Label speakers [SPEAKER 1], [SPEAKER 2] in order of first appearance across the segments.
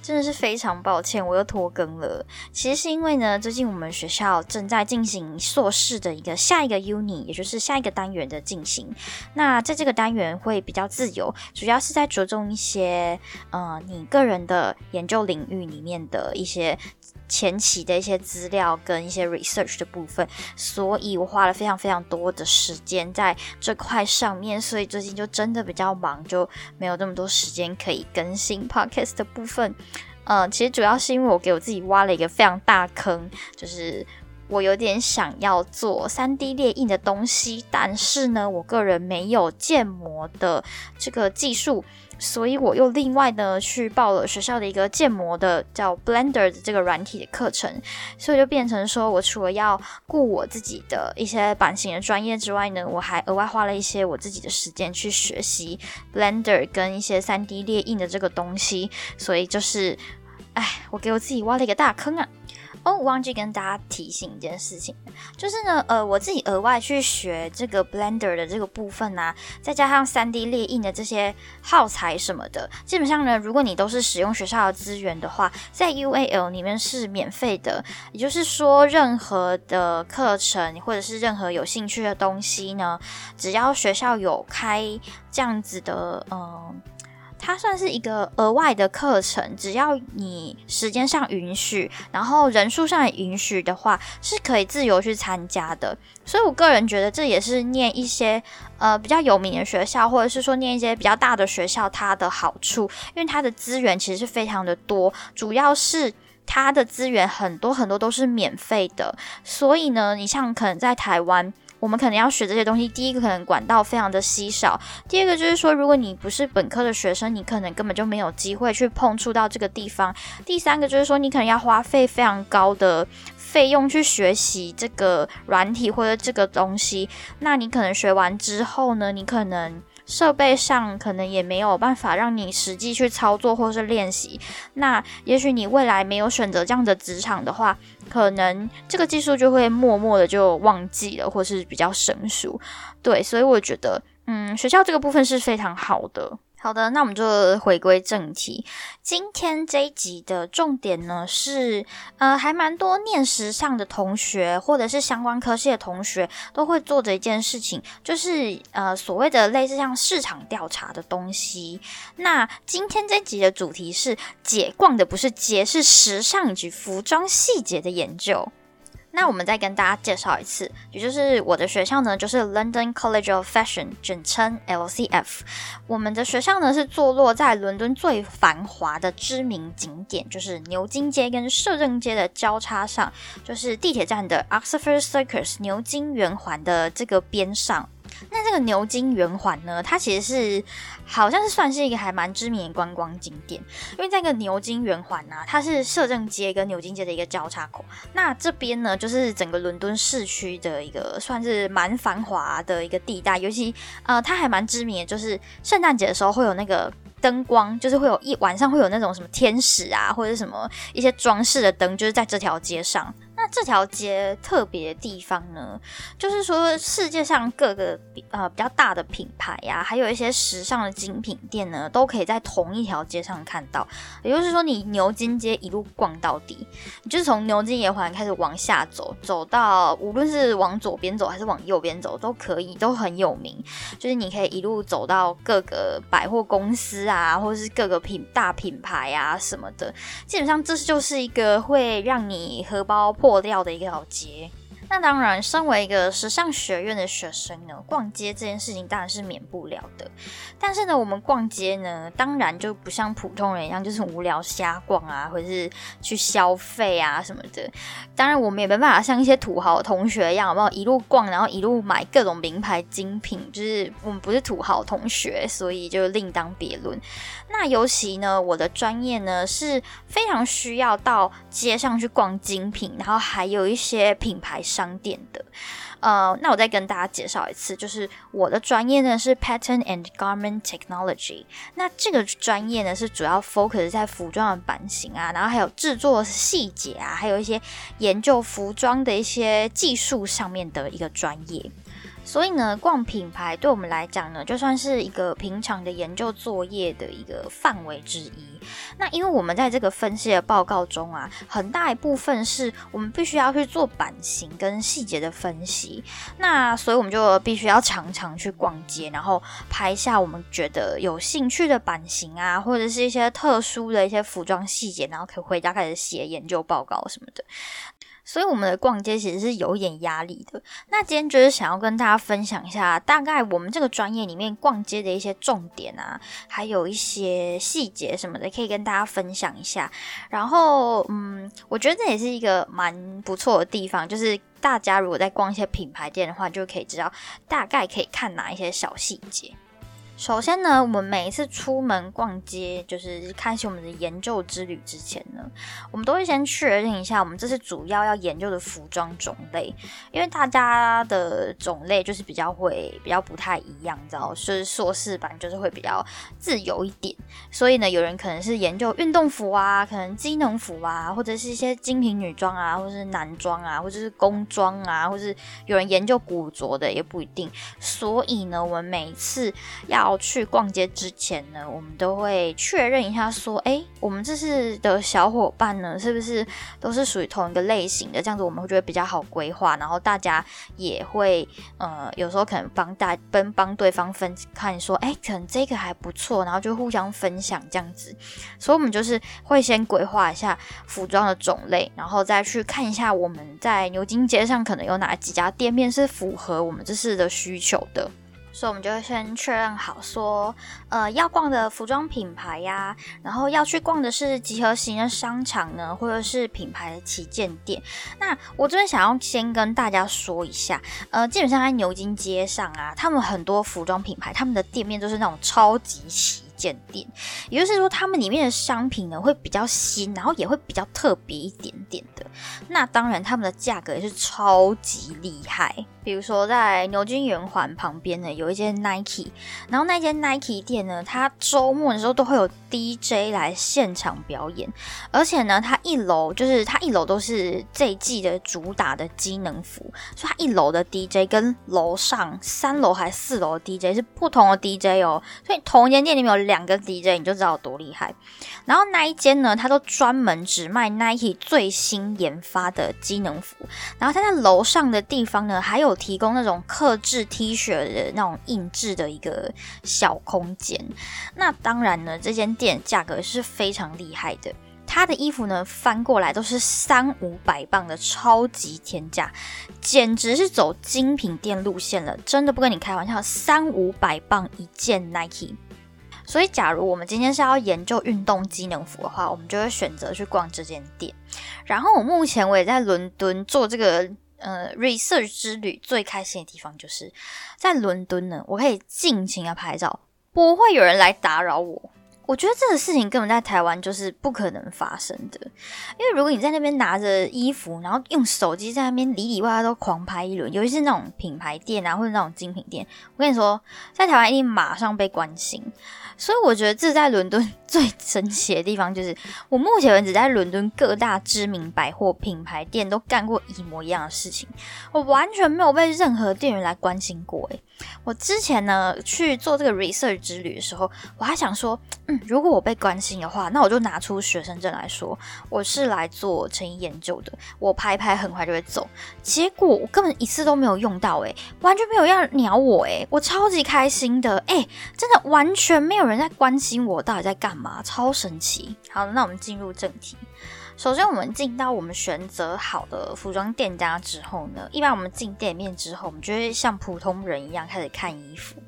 [SPEAKER 1] 真的是非常抱歉，我又拖更了。其实是因为呢，最近我们学校正在进行硕士的一个下一个 uni，也就是下一个单元的进行。那在这个单元会比较自由，主要是在着重一些呃你个人的研究领域里面的一些前期的一些资料跟一些 research 的部分。所以我花了非常非常多的时间在这块上面，所以最近就真的比较忙，就没有那么多时间可以更新 podcast 的部分。嗯，其实主要是因为我给我自己挖了一个非常大坑，就是我有点想要做三 D 列印的东西，但是呢，我个人没有建模的这个技术，所以我又另外呢去报了学校的一个建模的叫 Blender 的这个软体的课程，所以就变成说我除了要顾我自己的一些版型的专业之外呢，我还额外花了一些我自己的时间去学习 Blender 跟一些三 D 列印的这个东西，所以就是。哎，我给我自己挖了一个大坑啊！哦，忘记跟大家提醒一件事情，就是呢，呃，我自己额外去学这个 Blender 的这个部分啊，再加上 3D 列印的这些耗材什么的，基本上呢，如果你都是使用学校的资源的话，在 UAL 里面是免费的。也就是说，任何的课程或者是任何有兴趣的东西呢，只要学校有开这样子的，嗯。它算是一个额外的课程，只要你时间上允许，然后人数上也允许的话，是可以自由去参加的。所以我个人觉得这也是念一些呃比较有名的学校，或者是说念一些比较大的学校它的好处，因为它的资源其实是非常的多，主要是它的资源很多很多都是免费的。所以呢，你像可能在台湾。我们可能要学这些东西，第一个可能管道非常的稀少，第二个就是说，如果你不是本科的学生，你可能根本就没有机会去碰触到这个地方。第三个就是说，你可能要花费非常高的费用去学习这个软体或者这个东西，那你可能学完之后呢，你可能。设备上可能也没有办法让你实际去操作或是练习，那也许你未来没有选择这样的职场的话，可能这个技术就会默默的就忘记了，或是比较生疏。对，所以我觉得，嗯，学校这个部分是非常好的。好的，那我们就回归正题。今天这一集的重点呢是，呃，还蛮多念时尚的同学，或者是相关科系的同学都会做的一件事情，就是呃所谓的类似像市场调查的东西。那今天这集的主题是姐逛的不是街，是时尚以及服装细节的研究。那我们再跟大家介绍一次，也就是我的学校呢，就是 London College of Fashion，简称 LCF。我们的学校呢是坐落在伦敦最繁华的知名景点，就是牛津街跟摄政街的交叉上，就是地铁站的 Oxford Circus 牛津圆环的这个边上。那这个牛津圆环呢，它其实是好像是算是一个还蛮知名的观光景点，因为这个牛津圆环呢，它是摄政街跟牛津街的一个交叉口。那这边呢，就是整个伦敦市区的一个算是蛮繁华的一个地带，尤其呃，它还蛮知名的，就是圣诞节的时候会有那个灯光，就是会有一晚上会有那种什么天使啊，或者什么一些装饰的灯，就是在这条街上。那这条街特别的地方呢，就是说世界上各个呃比较大的品牌呀，还有一些时尚的精品店呢，都可以在同一条街上看到。也就是说，你牛津街一路逛到底，你就是从牛津圆环开始往下走，走到无论是往左边走还是往右边走都可以，都很有名。就是你可以一路走到各个百货公司啊，或者是各个品大品牌啊什么的，基本上这就是一个会让你荷包破。破掉的一条街。那当然，身为一个时尚学院的学生呢，逛街这件事情当然是免不了的。但是呢，我们逛街呢，当然就不像普通人一样，就是无聊瞎逛啊，或者是去消费啊什么的。当然，我们也没办法像一些土豪同学一样，好不好一路逛，然后一路买各种名牌精品。就是我们不是土豪同学，所以就另当别论。那尤其呢，我的专业呢是非常需要到街上去逛精品，然后还有一些品牌。商店的，呃，那我再跟大家介绍一次，就是我的专业呢是 Pattern and Garment Technology。那这个专业呢是主要 focus 在服装的版型啊，然后还有制作细节啊，还有一些研究服装的一些技术上面的一个专业。所以呢，逛品牌对我们来讲呢，就算是一个平常的研究作业的一个范围之一。那因为我们在这个分析的报告中啊，很大一部分是我们必须要去做版型跟细节的分析。那所以我们就必须要常常去逛街，然后拍下我们觉得有兴趣的版型啊，或者是一些特殊的一些服装细节，然后可以回家开始写研究报告什么的。所以我们的逛街其实是有一点压力的。那今天就是想要跟大家分享一下，大概我们这个专业里面逛街的一些重点啊，还有一些细节什么的，可以跟大家分享一下。然后，嗯，我觉得这也是一个蛮不错的地方，就是大家如果在逛一些品牌店的话，就可以知道大概可以看哪一些小细节。首先呢，我们每一次出门逛街，就是开启我们的研究之旅之前呢，我们都会先确认一下我们这次主要要研究的服装种类，因为大家的种类就是比较会比较不太一样，你知道，就是硕士班就是会比较自由一点，所以呢，有人可能是研究运动服啊，可能机能服啊，或者是一些精品女装啊，或者是男装啊，或者是工装啊，或者是有人研究古着的也不一定，所以呢，我们每一次要要去逛街之前呢，我们都会确认一下，说，哎，我们这次的小伙伴呢，是不是都是属于同一个类型的？这样子我们会觉得比较好规划，然后大家也会，呃，有时候可能帮大帮帮对方分看，说，哎，可能这个还不错，然后就互相分享这样子。所以，我们就是会先规划一下服装的种类，然后再去看一下我们在牛津街上可能有哪几家店面是符合我们这次的需求的。所以，我们就会先确认好，说，呃，要逛的服装品牌呀，然后要去逛的是集合型的商场呢，或者是品牌的旗舰店。那我这边想要先跟大家说一下，呃，基本上在牛津街上啊，他们很多服装品牌，他们的店面都是那种超级旗舰店，也就是说，他们里面的商品呢会比较新，然后也会比较特别一点点的。那当然，他们的价格也是超级厉害。比如说，在牛津圆环旁边呢，有一间 Nike，然后那间 Nike 店呢，它周末的时候都会有 DJ 来现场表演，而且呢，它一楼就是它一楼都是这一季的主打的机能服，所以它一楼的 DJ 跟楼上三楼还四楼的 DJ 是不同的 DJ 哦，所以同一间店里面有两个 DJ，你就知道有多厉害。然后那一间呢，它都专门只卖 Nike 最新研发的机能服，然后它在楼上的地方呢，还有。提供那种刻制 T 恤的那种印制的一个小空间。那当然呢，这间店价格是非常厉害的。它的衣服呢，翻过来都是三五百磅的超级天价，简直是走精品店路线了。真的不跟你开玩笑，三五百磅一件 Nike。所以，假如我们今天是要研究运动机能服的话，我们就会选择去逛这间店。然后，我目前我也在伦敦做这个。呃，research 之旅最开心的地方就是在伦敦呢，我可以尽情的拍照，不会有人来打扰我。我觉得这个事情根本在台湾就是不可能发生的，因为如果你在那边拿着衣服，然后用手机在那边里里外外都狂拍一轮，尤其是那种品牌店啊或者那种精品店，我跟你说，在台湾一定马上被关心。所以我觉得这在伦敦 最神奇的地方就是，我目前为止在伦敦各大知名百货品牌店都干过一模一样的事情，我完全没有被任何店员来关心过。诶，我之前呢去做这个 research 之旅的时候，我还想说，嗯，如果我被关心的话，那我就拿出学生证来说，我是来做成衣研究的，我拍拍很快就会走。结果我根本一次都没有用到，诶，完全没有要鸟我，诶，我超级开心的，诶，真的完全没。有人在关心我到底在干嘛，超神奇。好，那我们进入正题。首先，我们进到我们选择好的服装店家之后呢，一般我们进店面之后，我们就会像普通人一样开始看衣服，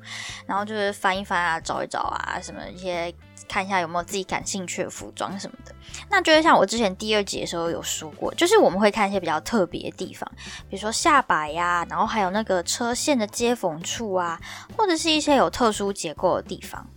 [SPEAKER 1] 然后就是翻一翻啊，找一找啊，什么一些看一下有没有自己感兴趣的服装什么的。那就是像我之前第二集的时候有说过，就是我们会看一些比较特别的地方，比如说下摆呀，然后还有那个车线的接缝处啊，或者是一些有特殊结构的地方。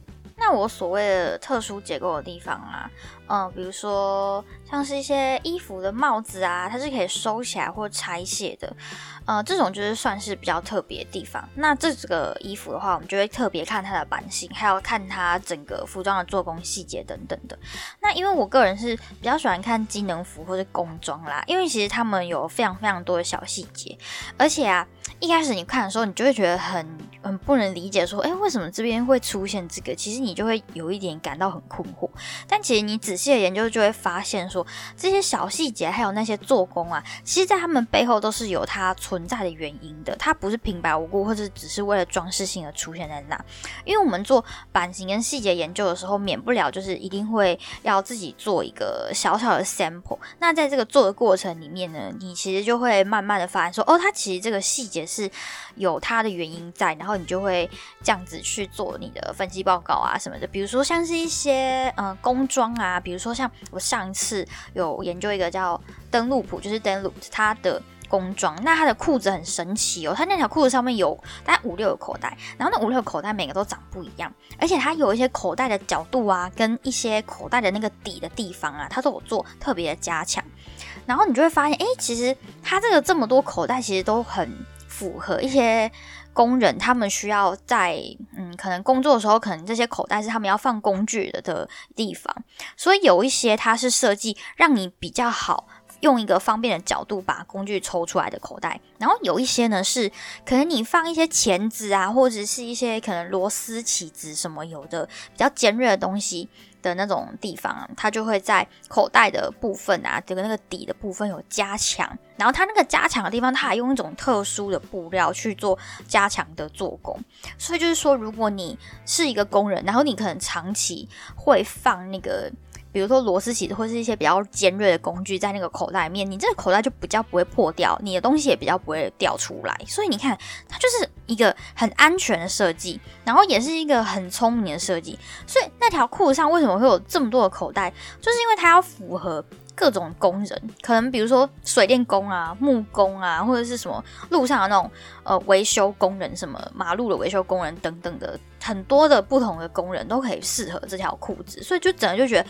[SPEAKER 1] 那我所谓的特殊结构的地方啊，嗯，比如说像是一些衣服的帽子啊，它是可以收起来或拆卸的，呃，这种就是算是比较特别的地方。那这个衣服的话，我们就会特别看它的版型，还要看它整个服装的做工细节等等的。那因为我个人是比较喜欢看机能服或者工装啦，因为其实他们有非常非常多的小细节，而且啊。一开始你看的时候，你就会觉得很很不能理解，说，哎，为什么这边会出现这个？其实你就会有一点感到很困惑。但其实你仔细的研究，就会发现说，这些小细节还有那些做工啊，其实在他们背后都是有它存在的原因的。它不是平白无故，或者只是为了装饰性而出现在那。因为我们做版型跟细节研究的时候，免不了就是一定会要自己做一个小小的 sample。那在这个做的过程里面呢，你其实就会慢慢的发现说，哦，它其实这个细节。是有它的原因在，然后你就会这样子去做你的分析报告啊什么的。比如说像是一些呃工装啊，比如说像我上一次有研究一个叫登陆普，就是登陆它的工装，那它的裤子很神奇哦，它那条裤子上面有大概五六个口袋，然后那五六个口袋每个都长不一样，而且它有一些口袋的角度啊，跟一些口袋的那个底的地方啊，它都有做特别的加强，然后你就会发现，哎，其实它这个这么多口袋其实都很。符合一些工人，他们需要在嗯，可能工作的时候，可能这些口袋是他们要放工具的的地方，所以有一些它是设计让你比较好用一个方便的角度把工具抽出来的口袋，然后有一些呢是可能你放一些钳子啊，或者是一些可能螺丝起子什么有的比较尖锐的东西。的那种地方，它就会在口袋的部分啊，这个那个底的部分有加强，然后它那个加强的地方，它还用一种特殊的布料去做加强的做工，所以就是说，如果你是一个工人，然后你可能长期会放那个。比如说螺丝起子或是一些比较尖锐的工具在那个口袋里面，你这个口袋就比较不会破掉，你的东西也比较不会掉出来。所以你看，它就是一个很安全的设计，然后也是一个很聪明的设计。所以那条裤子上为什么会有这么多的口袋，就是因为它要符合。各种工人，可能比如说水电工啊、木工啊，或者是什么路上的那种呃维修工人，什么马路的维修工人等等的，很多的不同的工人都可以适合这条裤子，所以就整个就觉得，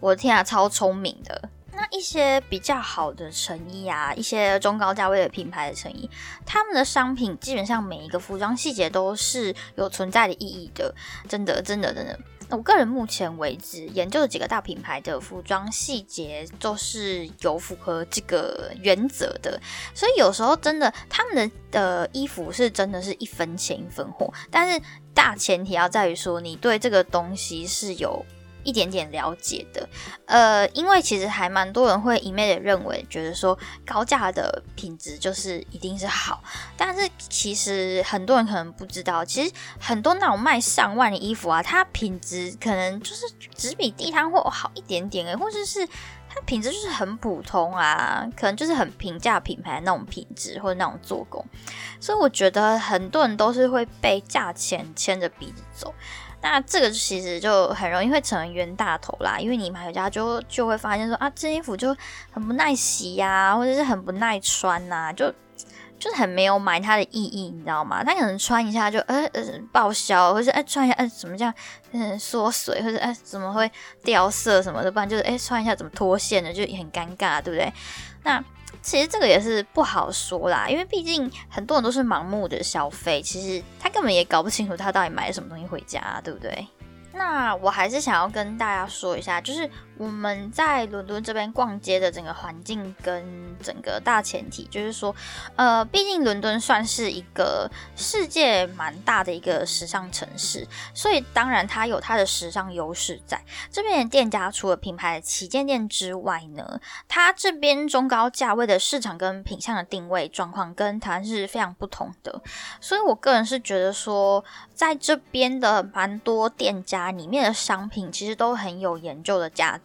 [SPEAKER 1] 我的天啊，超聪明的。那一些比较好的成衣啊，一些中高价位的品牌的成衣，他们的商品基本上每一个服装细节都是有存在的意义的，真的，真的，真的。我个人目前为止研究的几个大品牌的服装细节都是有符合这个原则的，所以有时候真的他们的的衣服是真的是一分钱一分货，但是大前提要在于说你对这个东西是有。一点点了解的，呃，因为其实还蛮多人会一昧的认为，觉得说高价的品质就是一定是好，但是其实很多人可能不知道，其实很多那种卖上万的衣服啊，它品质可能就是只比地摊货好一点点诶，或者是它品质就是很普通啊，可能就是很平价品牌那种品质或者那种做工，所以我觉得很多人都是会被价钱牵着鼻子走。那这个其实就很容易会成为冤大头啦，因为你买回家就就会发现说啊，这衣服就很不耐洗呀，或者是很不耐穿呐，就就是很没有买它的意义，你知道吗？它可能穿一下就呃呃报销，或者哎穿一下哎怎么这样嗯缩水，或者哎怎么会掉色什么的，不然就是哎穿一下怎么脱线的，就也很尴尬，对不对？那。其实这个也是不好说啦，因为毕竟很多人都是盲目的消费，其实他根本也搞不清楚他到底买了什么东西回家，对不对？那我还是想要跟大家说一下，就是我们在伦敦这边逛街的整个环境跟整个大前提，就是说，呃，毕竟伦敦算是一个世界蛮大的一个时尚城市，所以当然它有它的时尚优势在。这边的店家除了品牌旗舰店之外呢，它这边中高价位的市场跟品相的定位状况跟台湾是非常不同的，所以我个人是觉得说，在这边的蛮多店家。里面的商品其实都很有研究的价值。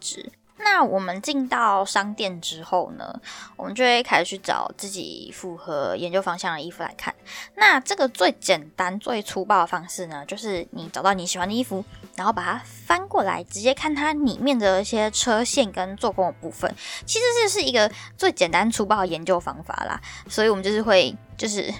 [SPEAKER 1] 那我们进到商店之后呢，我们就会开始去找自己符合研究方向的衣服来看。那这个最简单、最粗暴的方式呢，就是你找到你喜欢的衣服，然后把它翻过来，直接看它里面的一些车线跟做工的部分。其实这是一个最简单粗暴的研究方法啦。所以我们就是会，就是。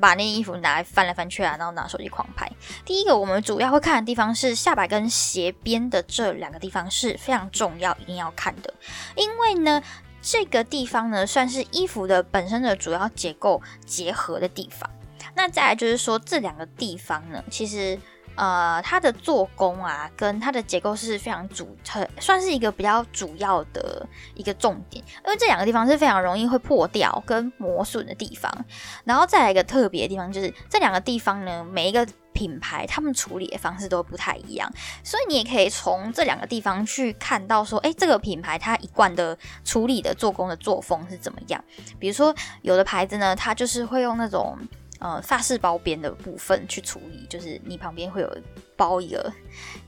[SPEAKER 1] 把那衣服拿来翻来翻去啊，然后拿手机狂拍。第一个，我们主要会看的地方是下摆跟斜边的这两个地方是非常重要，一定要看的。因为呢，这个地方呢，算是衣服的本身的主要结构结合的地方。那再来就是说，这两个地方呢，其实。呃，它的做工啊，跟它的结构是非常主，很算是一个比较主要的一个重点，因为这两个地方是非常容易会破掉跟磨损的地方。然后再来一个特别的地方，就是这两个地方呢，每一个品牌他们处理的方式都不太一样，所以你也可以从这两个地方去看到说，哎，这个品牌它一贯的处理的做工的作风是怎么样。比如说，有的牌子呢，它就是会用那种。呃，发饰包边的部分去处理，就是你旁边会有包一个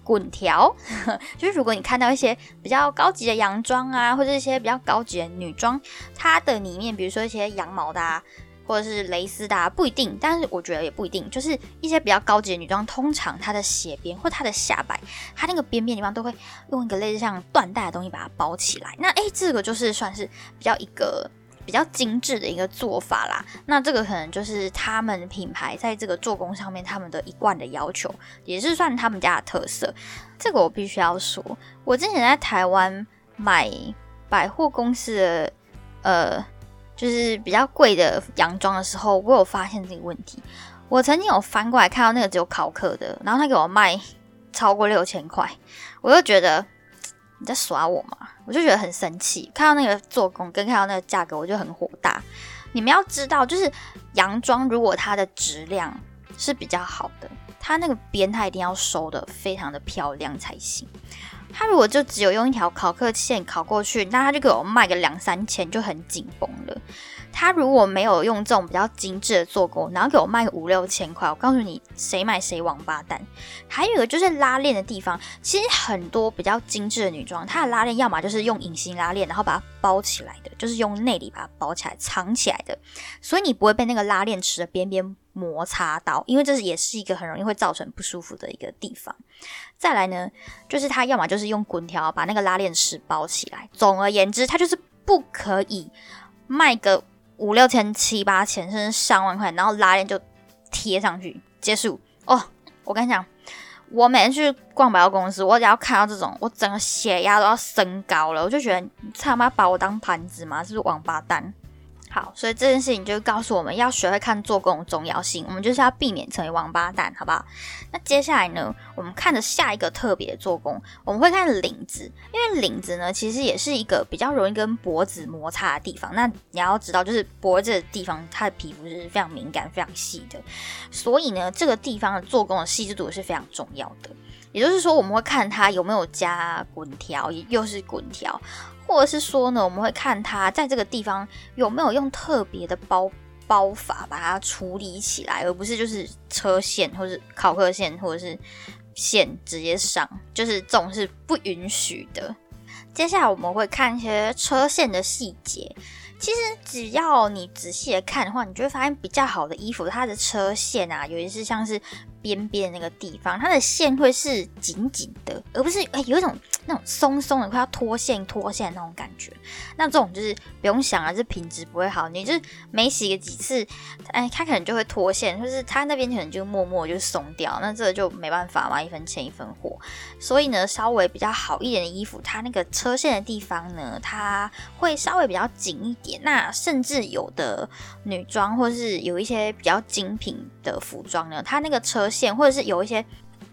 [SPEAKER 1] 滚条，就是如果你看到一些比较高级的洋装啊，或者一些比较高级的女装，它的里面，比如说一些羊毛的，啊，或者是蕾丝的，啊，不一定，但是我觉得也不一定，就是一些比较高级的女装，通常它的斜边或它的下摆，它那个边边地方都会用一个类似像缎带的东西把它包起来。那诶，这个就是算是比较一个。比较精致的一个做法啦，那这个可能就是他们品牌在这个做工上面他们的一贯的要求，也是算他们家的特色。这个我必须要说，我之前在台湾买百货公司的呃，就是比较贵的洋装的时候，我有发现这个问题。我曾经有翻过来看到那个只有考克的，然后他给我卖超过六千块，我就觉得。你在耍我吗？我就觉得很生气，看到那个做工跟看到那个价格，我就很火大。你们要知道，就是洋装如果它的质量是比较好的，它那个边它一定要收的非常的漂亮才行。它如果就只有用一条考克线考过去，那它就给我卖个两三千就很紧绷了。他如果没有用这种比较精致的做工，然后给我卖个五六千块，我告诉你，谁买谁王八蛋。还有一个就是拉链的地方，其实很多比较精致的女装，它的拉链要么就是用隐形拉链，然后把它包起来的，就是用内里把它包起来藏起来的，所以你不会被那个拉链池的边边摩擦到，因为这是也是一个很容易会造成不舒服的一个地方。再来呢，就是它要么就是用滚条把那个拉链池包起来，总而言之，它就是不可以卖个。五六千、七八千，甚至上万块，然后拉链就贴上去结束哦。我跟你讲，我每天去逛百货公司，我只要看到这种，我整个血压都要升高了。我就觉得，你他妈把我当盘子吗？是不是王八蛋？好，所以这件事情就告诉我们要学会看做工的重要性。我们就是要避免成为王八蛋，好不好？那接下来呢，我们看的下一个特别做工，我们会看领子，因为领子呢，其实也是一个比较容易跟脖子摩擦的地方。那你要知道，就是脖子的地方，它的皮肤是非常敏感、非常细的，所以呢，这个地方的做工的细致度是非常重要的。也就是说，我们会看它有没有加滚条，又是滚条。或者是说呢，我们会看它在这个地方有没有用特别的包包法把它处理起来，而不是就是车线或是考克线或者是线直接上，就是这种是不允许的。接下来我们会看一些车线的细节。其实只要你仔细的看的话，你就会发现比较好的衣服，它的车线啊，尤其是像是边边那个地方，它的线会是紧紧的，而不是哎有一种。那种松松的，快要脱线脱线那种感觉，那这种就是不用想啊，这品质不会好。你就是每洗个几次，哎，它可能就会脱线，或是它那边可能就默默就松掉，那这个就没办法嘛，一分钱一分货。所以呢，稍微比较好一点的衣服，它那个车线的地方呢，它会稍微比较紧一点。那甚至有的女装，或是有一些比较精品的服装呢，它那个车线，或者是有一些。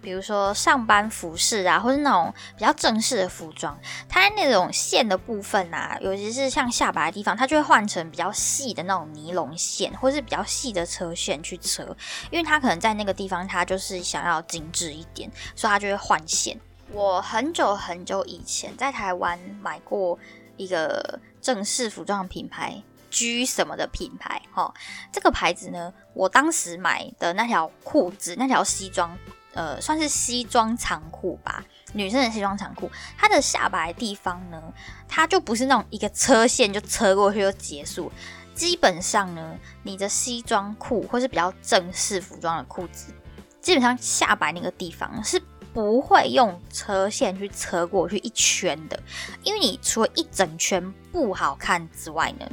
[SPEAKER 1] 比如说上班服饰啊，或是那种比较正式的服装，它那种线的部分啊，尤其是像下巴的地方，它就会换成比较细的那种尼龙线，或是比较细的车线去车，因为它可能在那个地方，它就是想要精致一点，所以它就会换线。我很久很久以前在台湾买过一个正式服装品牌，G 什么的品牌，哈，这个牌子呢，我当时买的那条裤子，那条西装。呃，算是西装长裤吧，女生的西装长裤，它的下摆地方呢，它就不是那种一个车线就车过去就结束。基本上呢，你的西装裤或是比较正式服装的裤子，基本上下摆那个地方是不会用车线去车过去一圈的，因为你除了一整圈不好看之外呢，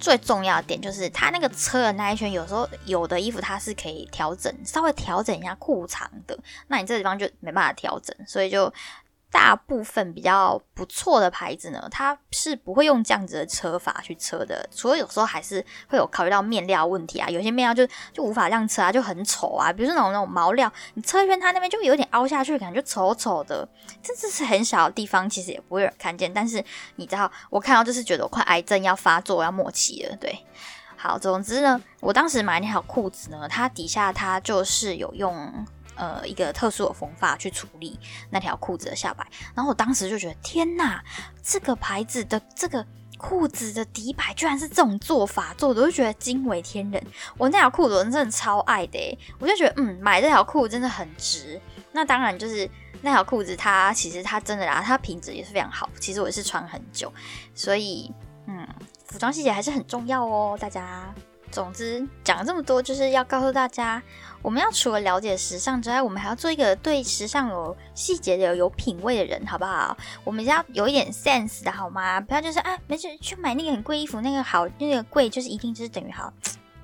[SPEAKER 1] 最重要的点就是它那个车的那一圈，有时候有的衣服它是可以调整，稍微调整一下裤长的，那你这个地方就没办法调整，所以就。大部分比较不错的牌子呢，它是不会用这样子的车法去车的，除了有时候还是会有考虑到面料问题啊，有些面料就就无法这样车啊，就很丑啊，比如说那种那种毛料，你车一圈它那边就有点凹下去，感觉丑丑的，这只是很小的地方，其实也不会有人看见，但是你知道，我看到就是觉得我快癌症要发作要末期了，对，好，总之呢，我当时买那条裤子呢，它底下它就是有用。呃，一个特殊的缝法去处理那条裤子的下摆，然后我当时就觉得天哪，这个牌子的这个裤子的底摆居然是这种做法做的，我就觉得惊为天人。我那条裤子我真的超爱的，我就觉得嗯，买这条裤子真的很值。那当然就是那条裤子它其实它真的啦，它品质也是非常好。其实我也是穿很久，所以嗯，服装细节还是很重要哦，大家。总之讲了这么多，就是要告诉大家。我们要除了了解时尚之外，我们还要做一个对时尚有细节的、有品味的人，好不好？我们要有一点 sense 的好吗？不要就是啊，没事去买那个很贵衣服，那个好，那个贵就是一定就是等于好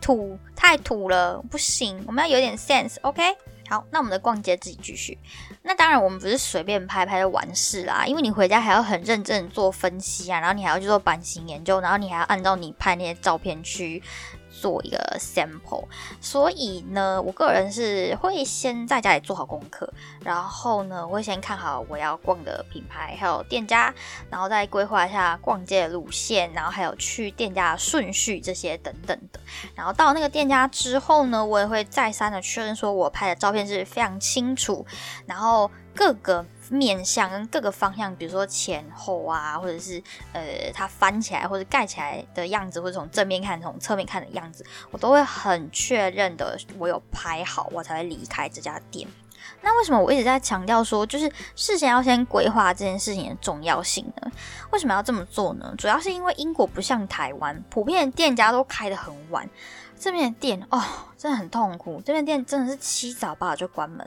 [SPEAKER 1] 土，太土了，不行。我们要有点 sense，OK？好，那我们的逛街自己继续。那当然，我们不是随便拍拍就完事啦，因为你回家还要很认真做分析啊，然后你还要去做版型研究，然后你还要按照你拍那些照片去。做一个 sample，所以呢，我个人是会先在家里做好功课，然后呢，我会先看好我要逛的品牌还有店家，然后再规划一下逛街的路线，然后还有去店家的顺序这些等等的。然后到那个店家之后呢，我也会再三的确认说我拍的照片是非常清楚，然后各个。面向跟各个方向，比如说前后啊，或者是呃它翻起来或者盖起来的样子，或者从正面看、从侧面看的样子，我都会很确认的，我有拍好，我才会离开这家店。那为什么我一直在强调说，就是事先要先规划这件事情的重要性呢？为什么要这么做呢？主要是因为英国不像台湾，普遍店家都开得很晚，这边的店哦真的很痛苦，这边店真的是七早八早就关门。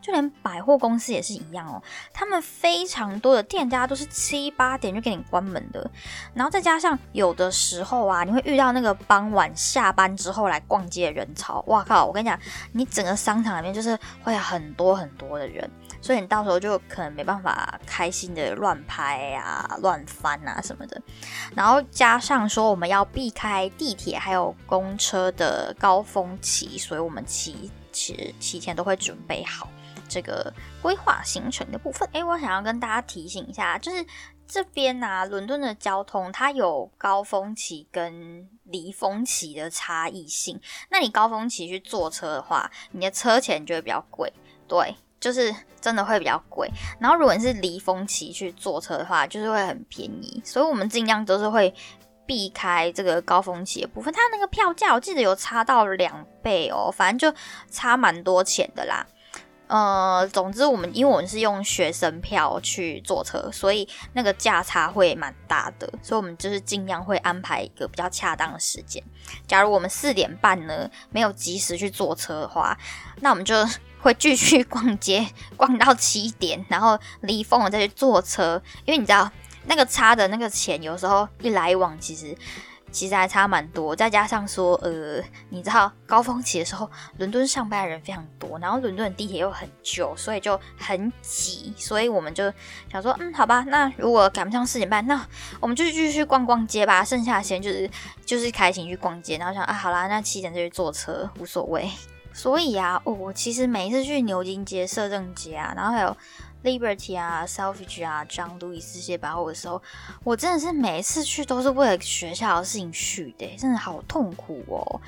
[SPEAKER 1] 就连百货公司也是一样哦，他们非常多的店家都是七八点就给你关门的，然后再加上有的时候啊，你会遇到那个傍晚下班之后来逛街的人潮，哇靠！我跟你讲，你整个商场里面就是会很多很多的人，所以你到时候就可能没办法开心的乱拍啊、乱翻啊什么的。然后加上说我们要避开地铁还有公车的高峰期，所以我们其其实提前都会准备好。这个规划行程的部分，诶，我想要跟大家提醒一下，就是这边啊，伦敦的交通它有高峰期跟离峰期的差异性。那你高峰期去坐车的话，你的车钱就会比较贵，对，就是真的会比较贵。然后如果你是离峰期去坐车的话，就是会很便宜。所以我们尽量都是会避开这个高峰期的部分。它那个票价我记得有差到两倍哦，反正就差蛮多钱的啦。呃，总之我们因为我们是用学生票去坐车，所以那个价差会蛮大的，所以我们就是尽量会安排一个比较恰当的时间。假如我们四点半呢没有及时去坐车的话，那我们就 会继续逛街，逛到七点，然后离峰了再去坐车，因为你知道那个差的那个钱，有时候一来一往其实。其实还差蛮多，再加上说，呃，你知道高峰期的时候，伦敦上班的人非常多，然后伦敦的地铁又很旧，所以就很挤，所以我们就想说，嗯，好吧，那如果赶不上四点半，那我们就继续逛逛街吧，剩下的时间就是就是开心去逛街，然后想啊，好啦，那七点就去坐车，无所谓。所以啊，我其实每一次去牛津街、摄政街啊，然后还有。Liberty 啊，Selfridge 啊，John Lewis 这些百货的时候，我真的是每一次去都是为了学校的事情去的，真的好痛苦哦。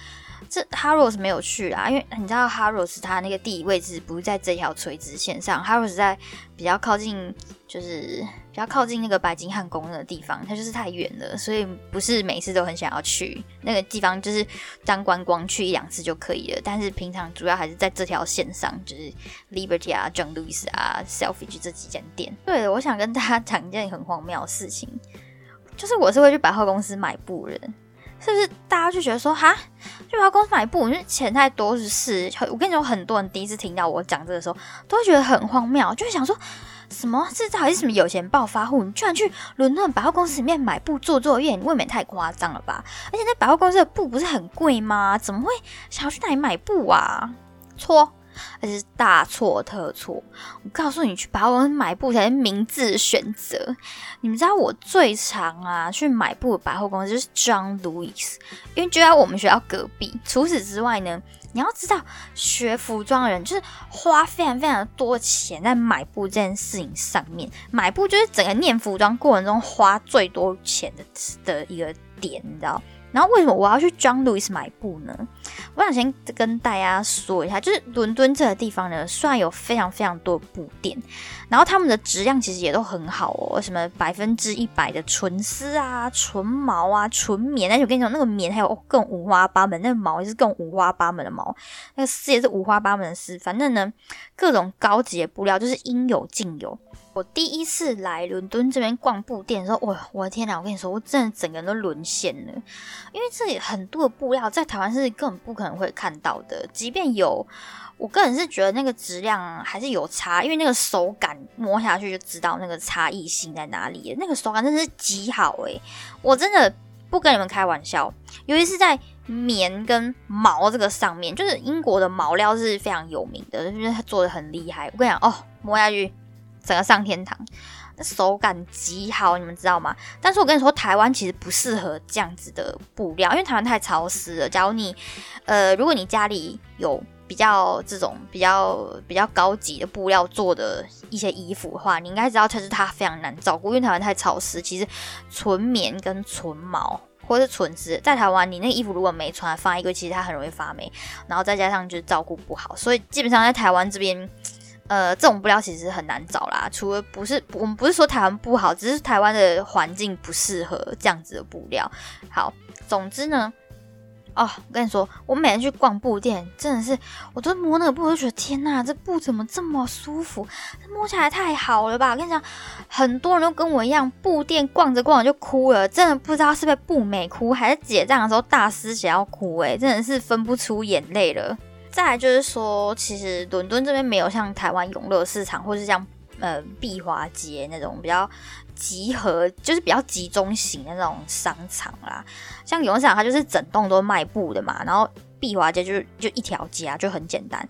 [SPEAKER 1] 这 Harrods 没有去啦，因为你知道 Harrods 它那个地理位置不是在这条垂直线上，Harrods 在比较靠近，就是比较靠近那个白金汉宫那个地方，它就是太远了，所以不是每次都很想要去那个地方，就是当观光去一两次就可以了。但是平常主要还是在这条线上，就是 Liberty 啊、John Lewis 啊、Selfridge 这几间店。对，我想跟大家讲一件很荒谬的事情，就是我是会去百货公司买布人。是不是大家就觉得说哈，去百货公司买布，因为钱太多，是是。我跟你说，很多人第一次听到我讲这个时候，都会觉得很荒谬，就会想说，什么？这到底是什么有钱暴发户？你居然去伦敦百货公司里面买布做作业？你未免太夸张了吧？而且那百货公司的布不是很贵吗？怎么会想要去那里买布啊？错。而且是大错特错！我告诉你，去百货公司买布才是明智选择。你们知道我最常啊去买布的百货公司就是 John Lewis，因为就在我们学校隔壁。除此之外呢，你要知道，学服装的人就是花非常非常多钱在买布这件事情上面。买布就是整个念服装过程中花最多钱的的一个点，你知道？然后为什么我要去 John Lewis 买布呢？我想先跟大家说一下，就是伦敦这个地方呢，虽然有非常非常多布店，然后他们的质量其实也都很好哦，什么百分之一百的纯丝啊、纯毛啊、纯棉，而且我跟你讲，那个棉还有更五花八门，那个毛也是更五花八门的毛，那个丝也是五花八门的丝，反正呢，各种高级的布料就是应有尽有。我第一次来伦敦这边逛布店的时候，哇，我的天哪！我跟你说，我真的整个人都沦陷了，因为这里很多的布料在台湾是根本不可能会看到的，即便有，我个人是觉得那个质量还是有差，因为那个手感摸下去就知道那个差异性在哪里，那个手感真的是极好诶，我真的不跟你们开玩笑，尤其是在棉跟毛这个上面，就是英国的毛料是非常有名的，就是它做的很厉害。我跟你讲哦，摸下去。整个上天堂，手感极好，你们知道吗？但是我跟你说，台湾其实不适合这样子的布料，因为台湾太潮湿了。假如你，呃，如果你家里有比较这种比较比较高级的布料做的一些衣服的话，你应该知道，其实它非常难照顾，因为台湾太潮湿。其实纯棉跟纯毛或者是纯丝，在台湾你那衣服如果没穿放衣柜，其实它很容易发霉，然后再加上就是照顾不好，所以基本上在台湾这边。呃，这种布料其实很难找啦。除了不是我们不是说台湾不好，只是台湾的环境不适合这样子的布料。好，总之呢，哦，我跟你说，我每天去逛布店，真的是，我都摸那个布，我就觉得天呐，这布怎么这么舒服？摸起来太好了吧！我跟你讲，很多人都跟我一样，布店逛着逛着就哭了，真的不知道是被布美哭，还是结账的时候大失血要哭，诶，真的是分不出眼泪了。再来就是说，其实伦敦这边没有像台湾永乐市场，或是像呃碧华街那种比较集合，就是比较集中型的那种商场啦。像永乐市场，它就是整栋都卖布的嘛，然后碧华街就是就一条街啊，就很简单。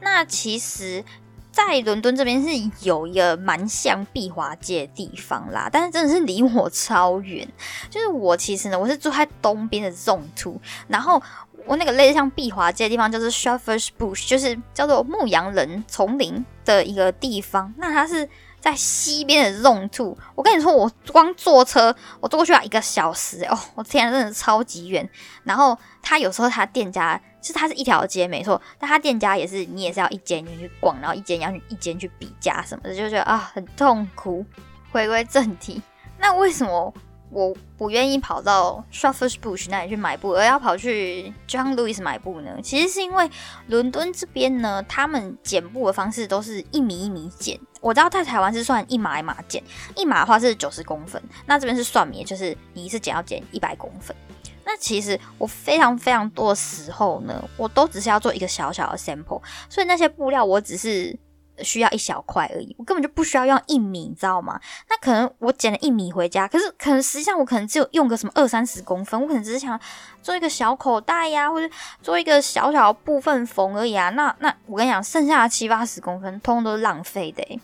[SPEAKER 1] 那其实，在伦敦这边是有一个蛮像碧华街的地方啦，但是真的是离我超远。就是我其实呢，我是住在东边的 Zone Two，然后。我那个类似像碧华街的地方，就是 Shepherd's Bush，就是叫做牧羊人丛林的一个地方。那它是在西边的 Zone Two。我跟你说，我光坐车，我坐过去要一个小时哦！我天，真的超级远。然后它有时候它店家，是它是一条街没错，但它店家也是你也是要一间一间去逛，然后一间要一间去比价什么的，就觉得啊很痛苦。回归正题，那为什么？我不愿意跑到 Shepherd's Bush 那里去买布，而要跑去 John Lewis 买布呢？其实是因为伦敦这边呢，他们剪布的方式都是一米一米剪。我知道在台湾是算一码一码剪，一码的话是九十公分，那这边是算米，就是你一次剪要剪一百公分。那其实我非常非常多的时候呢，我都只是要做一个小小的 sample，所以那些布料我只是。需要一小块而已，我根本就不需要用一米，你知道吗？那可能我剪了一米回家，可是可能实际上我可能只有用个什么二三十公分，我可能只是想做一个小口袋呀，或者做一个小小部分缝而已啊。那那我跟你讲，剩下的七八十公分，通通都是浪费的。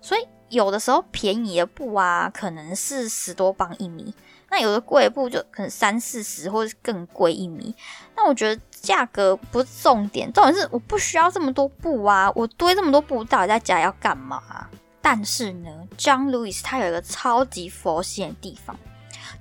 [SPEAKER 1] 所以有的时候便宜的布啊，可能是十多磅一米。那有的贵布就可能三四十，或者更贵一米。那我觉得价格不是重点，重点是我不需要这么多布啊！我堆这么多布到底在家要干嘛？但是呢，John Lewis 他有一个超级佛心的地方，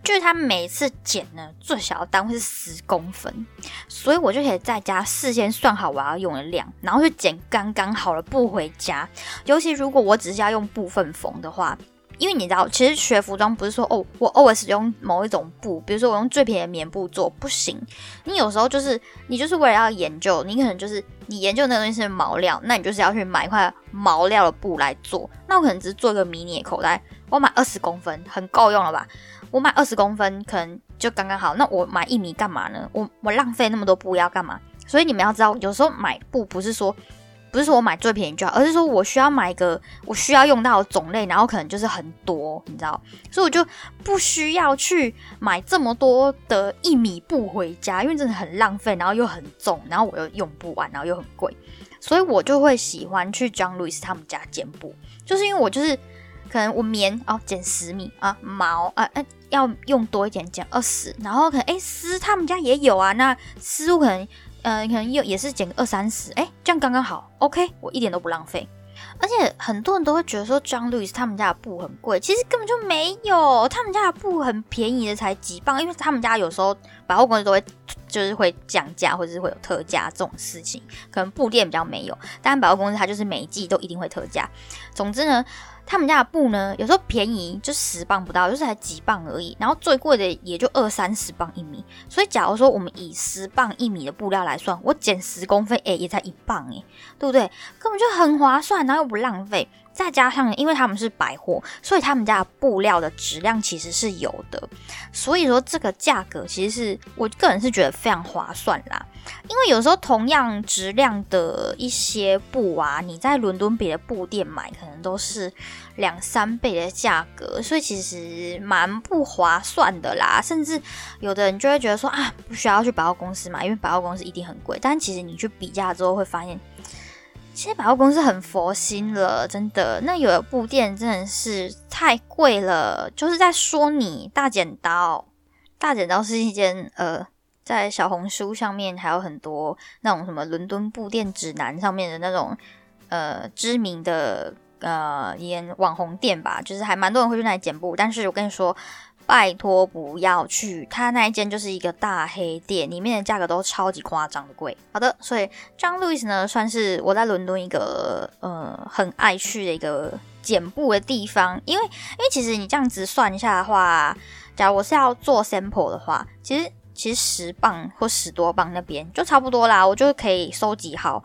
[SPEAKER 1] 就是他每次剪呢最小的单位是十公分，所以我就可以在家事先算好我要用的量，然后去剪刚刚好的布回家。尤其如果我只是要用部分缝的话。因为你知道，其实学服装不是说哦，我 always 用某一种布，比如说我用最便宜的棉布做，不行。你有时候就是你就是为了要研究，你可能就是你研究那个东西是毛料，那你就是要去买一块毛料的布来做。那我可能只是做一个迷你口袋，我买二十公分很够用了吧？我买二十公分可能就刚刚好。那我买一米干嘛呢？我我浪费那么多布要干嘛？所以你们要知道，有时候买布不是说。不是说我买最便宜就好，而是说我需要买一个我需要用到的种类，然后可能就是很多，你知道，所以我就不需要去买这么多的一米布回家，因为真的很浪费，然后又很重，然后我又用不完，然后又很贵，所以我就会喜欢去 jona 他们家剪布，就是因为我就是可能我棉哦剪十米啊，毛啊哎要用多一点剪二十，然后可能哎丝他们家也有啊，那丝可能。呃，可能又也是减个二三十，哎，这样刚刚好，OK，我一点都不浪费。而且很多人都会觉得说，John Lewis 他们家的布很贵，其实根本就没有，他们家的布很便宜的，才几磅。因为他们家有时候百货公司都会就是会降价，或者是会有特价这种事情，可能布店比较没有，但百货公司它就是每一季都一定会特价。总之呢。他们家的布呢，有时候便宜就十磅不到，就是才几磅而已。然后最贵的也就二三十磅一米。所以假如说我们以十磅一米的布料来算，我减十公分，哎，也才一磅，哎，对不对？根本就很划算，然后又不浪费。再加上，因为他们是百货，所以他们家的布料的质量其实是有的。所以说这个价格其实是我个人是觉得非常划算啦。因为有时候同样质量的一些布啊，你在伦敦别的布店买，可能都是两三倍的价格，所以其实蛮不划算的啦。甚至有的人就会觉得说啊，不需要去百货公司买，因为百货公司一定很贵。但其实你去比价之后会发现。其实百货公司很佛心了，真的。那有的布店真的是太贵了，就是在说你大剪刀。大剪刀是一间呃，在小红书上面还有很多那种什么伦敦布店指南上面的那种呃知名的呃一间网红店吧，就是还蛮多人会去那里剪布。但是我跟你说。拜托不要去，他那一间就是一个大黑店，里面的价格都超级夸张的贵。好的，所以 John Lewis 呢，算是我在伦敦一个呃很爱去的一个剪布的地方，因为因为其实你这样子算一下的话，假如我是要做 sample 的话，其实其实十磅或十多磅那边就差不多啦，我就可以收集好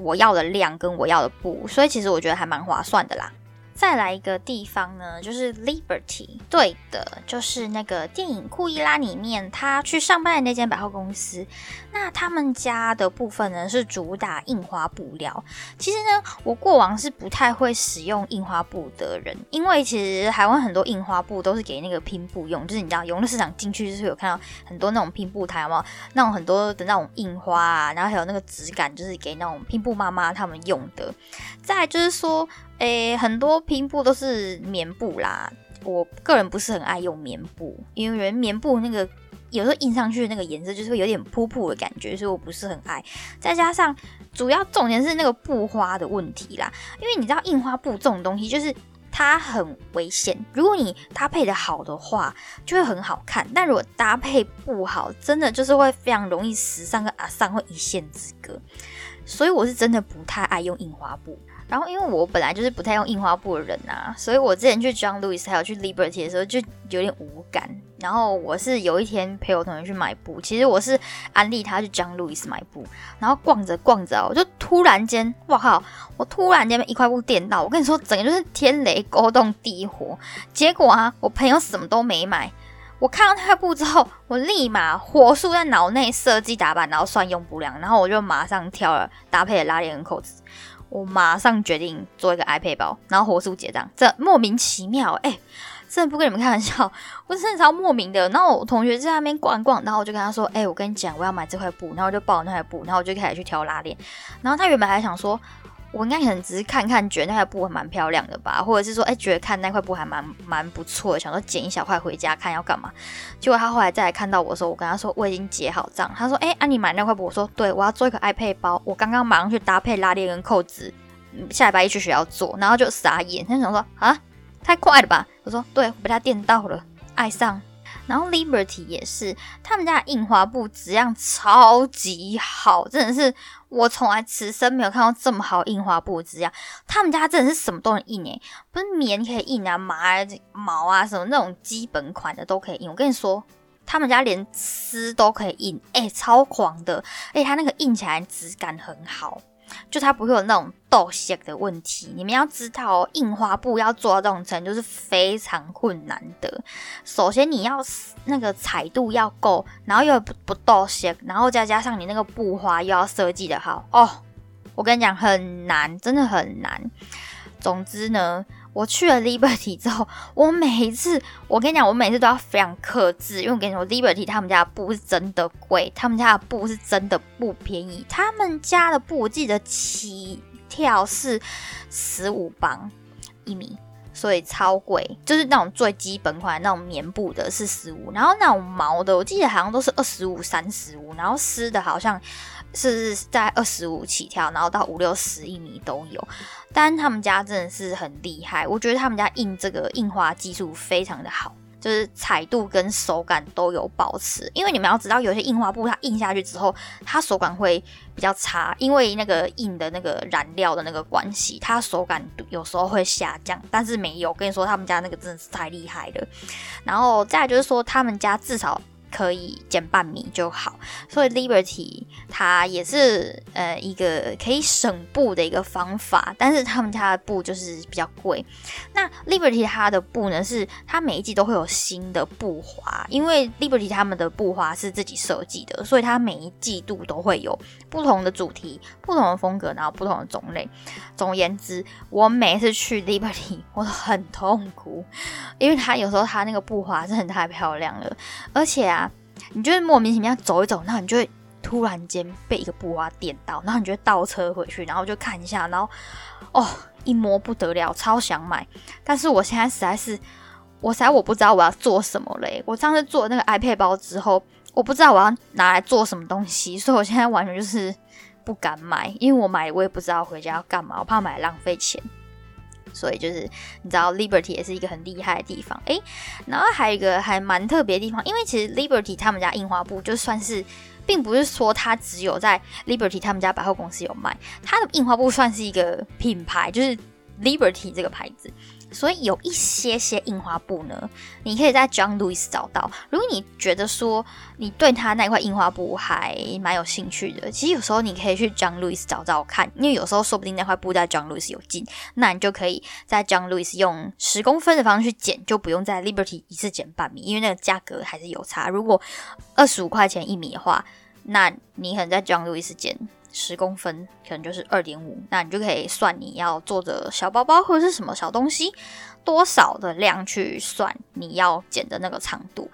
[SPEAKER 1] 我要的量跟我要的布，所以其实我觉得还蛮划算的啦。再来一个地方呢，就是 Liberty，对的，就是那个电影《库伊拉》里面他去上班的那间百货公司。那他们家的部分呢，是主打印花布料。其实呢，我过往是不太会使用印花布的人，因为其实台湾很多印花布都是给那个拼布用，就是你知道，永乐市场进去就是有看到很多那种拼布台，有没有？那种很多的那种印花啊，然后还有那个质感，就是给那种拼布妈妈他们用的。再就是说。诶，很多拼布都是棉布啦。我个人不是很爱用棉布，因为棉布那个有时候印上去那个颜色就是会有点扑扑的感觉，所以我不是很爱。再加上主要重点是那个布花的问题啦，因为你知道印花布这种东西就是它很危险，如果你搭配的好的话就会很好看，但如果搭配不好，真的就是会非常容易时尚跟阿尚会一线之隔。所以我是真的不太爱用印花布。然后，因为我本来就是不太用印花布的人呐，所以我之前去 John Lewis 还有去 Liberty 的时候就有点无感。然后我是有一天陪我同学去买布，其实我是安利他去 John Lewis 买布。然后逛着逛着，我就突然间，哇靠！我突然间被一块布电到，我跟你说，整个就是天雷勾动地火。结果啊，我朋友什么都没买。我看到那块布之后，我立马火速在脑内设计打版，然后算用布量，然后我就马上挑了搭配的拉链跟扣子。我马上决定做一个 iPad 包，然后火速结账。这莫名其妙，哎，真的不跟你们开玩笑，我真的超莫名的。然后我同学在那边逛逛，然后我就跟他说：“哎，我跟你讲，我要买这块布。”然后我就抱那块布，然后我就开始去挑拉链。然后他原本还想说。我应该可能只是看看，觉得那块布还蛮漂亮的吧，或者是说，哎，觉得看那块布还蛮蛮不错的，想说剪一小块回家看要干嘛。结果他后来再来看到我的时候，我跟他说我已经结好账。他说，哎，啊你买那块布？我说，对，我要做一个 iPad 包，我刚刚马上去搭配拉链跟扣子，下礼拜一去学校做，然后就傻眼，他就想说啊，太快了吧？我说，对，我被他电到了，爱上。然后 Liberty 也是，他们家的印花布质量超级好，真的是我从来此生没有看到这么好印花布质量。他们家真的是什么都能印诶，不是棉可以印啊，麻毛啊什么那种基本款的都可以印。我跟你说，他们家连丝都可以印，哎，超狂的，哎，它那个印起来质感很好。就它不会有那种倒线的问题。你们要知道，印花布要做到这种程度是非常困难的。首先你要那个彩度要够，然后又不不倒线，然后再加上你那个布花又要设计的好哦，我跟你讲很难，真的很难。总之呢，我去了 Liberty 之后，我每一次，我跟你讲，我每次都要非常克制，因为我跟你说，Liberty 他们家的布是真的贵，他们家的布是真的不便宜。他们家的布我记得起跳是十五磅一米。所以超贵，就是那种最基本款那种棉布的是十五，然后那种毛的，我记得好像都是二十五、三十五，然后丝的好像是在二十五起跳，然后到五六十一米都有。但他们家真的是很厉害，我觉得他们家印这个印花技术非常的好。就是彩度跟手感都有保持，因为你们要知道，有些印花布它印下去之后，它手感会比较差，因为那个印的那个染料的那个关系，它手感有时候会下降。但是没有，跟你说他们家那个真的是太厉害了。然后再就是说，他们家至少。可以减半米就好，所以 Liberty 它也是呃一个可以省布的一个方法，但是他们家的布就是比较贵。那 Liberty 它的布呢，是它每一季都会有新的布花，因为 Liberty 他们的布花是自己设计的，所以它每一季度都会有不同的主题、不同的风格，然后不同的种类。总而言之，我每一次去 Liberty 我都很痛苦，因为它有时候它那个布花真的太漂亮了，而且啊。你就是莫名其妙走一走，然后你就会突然间被一个布花电到，然后你就倒车回去，然后就看一下，然后哦，一摸不得了，超想买。但是我现在实在是，我实在我不知道我要做什么嘞。我上次做那个 iPad 包之后，我不知道我要拿来做什么东西，所以我现在完全就是不敢买，因为我买我也不知道回家要干嘛，我怕买浪费钱。所以就是你知道，Liberty 也是一个很厉害的地方，诶，然后还有一个还蛮特别的地方，因为其实 Liberty 他们家印花布就算是，并不是说它只有在 Liberty 他们家百货公司有卖，它的印花布算是一个品牌，就是 Liberty 这个牌子。所以有一些些印花布呢，你可以在 John Lewis 找到。如果你觉得说你对他那块印花布还蛮有兴趣的，其实有时候你可以去 John Lewis 找找看，因为有时候说不定那块布在 John Lewis 有进，那你就可以在 John Lewis 用十公分的方式去剪，就不用在 Liberty 一次剪半米，因为那个价格还是有差。如果二十五块钱一米的话，那你可能在 John Lewis 剪。十公分可能就是二点五，那你就可以算你要做的小包包或者是什么小东西多少的量去算你要剪的那个长度，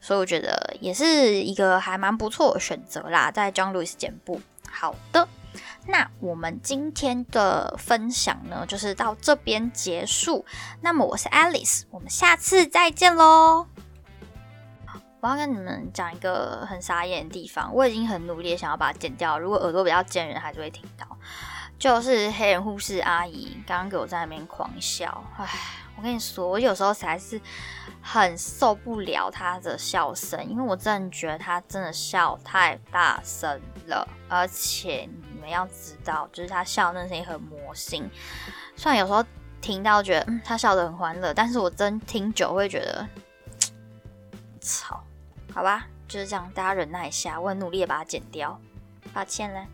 [SPEAKER 1] 所以我觉得也是一个还蛮不错的选择啦，在 John Lewis 剪布。好的，那我们今天的分享呢，就是到这边结束。那么我是 Alice，我们下次再见喽。我要跟你们讲一个很傻眼的地方，我已经很努力想要把它剪掉。如果耳朵比较尖人还是会听到，就是黑人护士阿姨刚刚给我在那边狂笑。唉，我跟你说，我有时候才是很受不了她的笑声，因为我真的觉得她真的笑太大声了。而且你们要知道，就是她笑那声音很魔性。虽然有时候听到觉得嗯她笑得很欢乐，但是我真听久会觉得操。好吧，就是这样，大家忍耐一下，我很努力的把它剪掉，抱歉了。